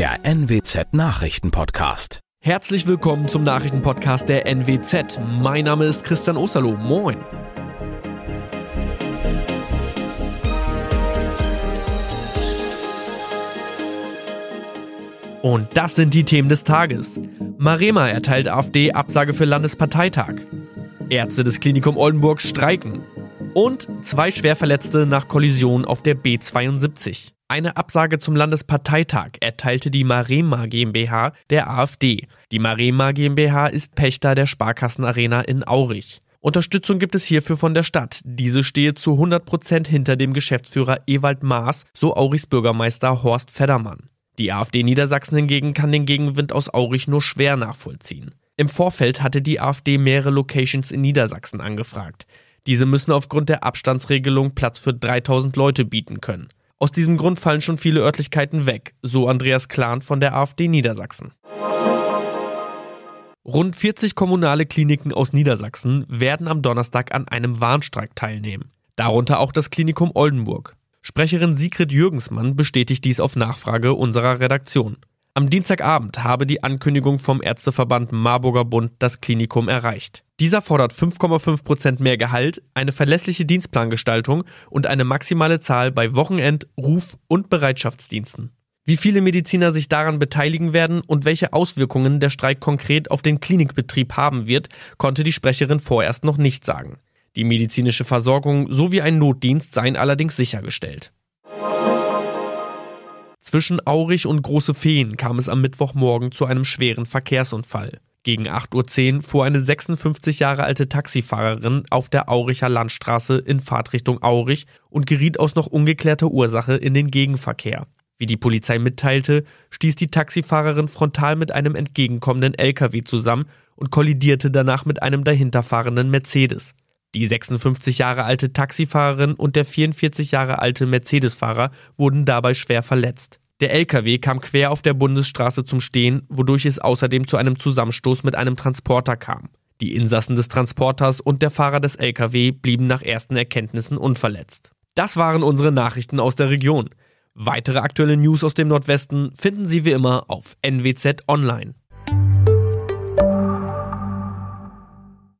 der NWZ Nachrichtenpodcast. Herzlich willkommen zum Nachrichtenpodcast der NWZ. Mein Name ist Christian Osterloh. Moin. Und das sind die Themen des Tages. Marema erteilt AfD Absage für Landesparteitag. Ärzte des Klinikum Oldenburg streiken. Und zwei Schwerverletzte nach Kollision auf der B72. Eine Absage zum Landesparteitag erteilte die Marema GmbH der AfD. Die Marema GmbH ist Pächter der Sparkassenarena in Aurich. Unterstützung gibt es hierfür von der Stadt. Diese stehe zu 100 Prozent hinter dem Geschäftsführer Ewald Maas, so Aurichs Bürgermeister Horst Feddermann. Die AfD Niedersachsen hingegen kann den Gegenwind aus Aurich nur schwer nachvollziehen. Im Vorfeld hatte die AfD mehrere Locations in Niedersachsen angefragt. Diese müssen aufgrund der Abstandsregelung Platz für 3000 Leute bieten können. Aus diesem Grund fallen schon viele Örtlichkeiten weg, so Andreas Klahn von der AfD Niedersachsen. Rund 40 kommunale Kliniken aus Niedersachsen werden am Donnerstag an einem Warnstreik teilnehmen. Darunter auch das Klinikum Oldenburg. Sprecherin Sigrid Jürgensmann bestätigt dies auf Nachfrage unserer Redaktion. Am Dienstagabend habe die Ankündigung vom Ärzteverband Marburger Bund das Klinikum erreicht. Dieser fordert 5,5 Prozent mehr Gehalt, eine verlässliche Dienstplangestaltung und eine maximale Zahl bei Wochenend-, Ruf- und Bereitschaftsdiensten. Wie viele Mediziner sich daran beteiligen werden und welche Auswirkungen der Streik konkret auf den Klinikbetrieb haben wird, konnte die Sprecherin vorerst noch nicht sagen. Die medizinische Versorgung sowie ein Notdienst seien allerdings sichergestellt. Zwischen Aurich und Große Feen kam es am Mittwochmorgen zu einem schweren Verkehrsunfall. Gegen 8.10 Uhr fuhr eine 56 Jahre alte Taxifahrerin auf der Auricher Landstraße in Fahrtrichtung Aurich und geriet aus noch ungeklärter Ursache in den Gegenverkehr. Wie die Polizei mitteilte, stieß die Taxifahrerin frontal mit einem entgegenkommenden LKW zusammen und kollidierte danach mit einem dahinterfahrenden Mercedes. Die 56 Jahre alte Taxifahrerin und der 44 Jahre alte Mercedes-Fahrer wurden dabei schwer verletzt. Der LKW kam quer auf der Bundesstraße zum Stehen, wodurch es außerdem zu einem Zusammenstoß mit einem Transporter kam. Die Insassen des Transporters und der Fahrer des LKW blieben nach ersten Erkenntnissen unverletzt. Das waren unsere Nachrichten aus der Region. Weitere aktuelle News aus dem Nordwesten finden Sie wie immer auf NWZ Online.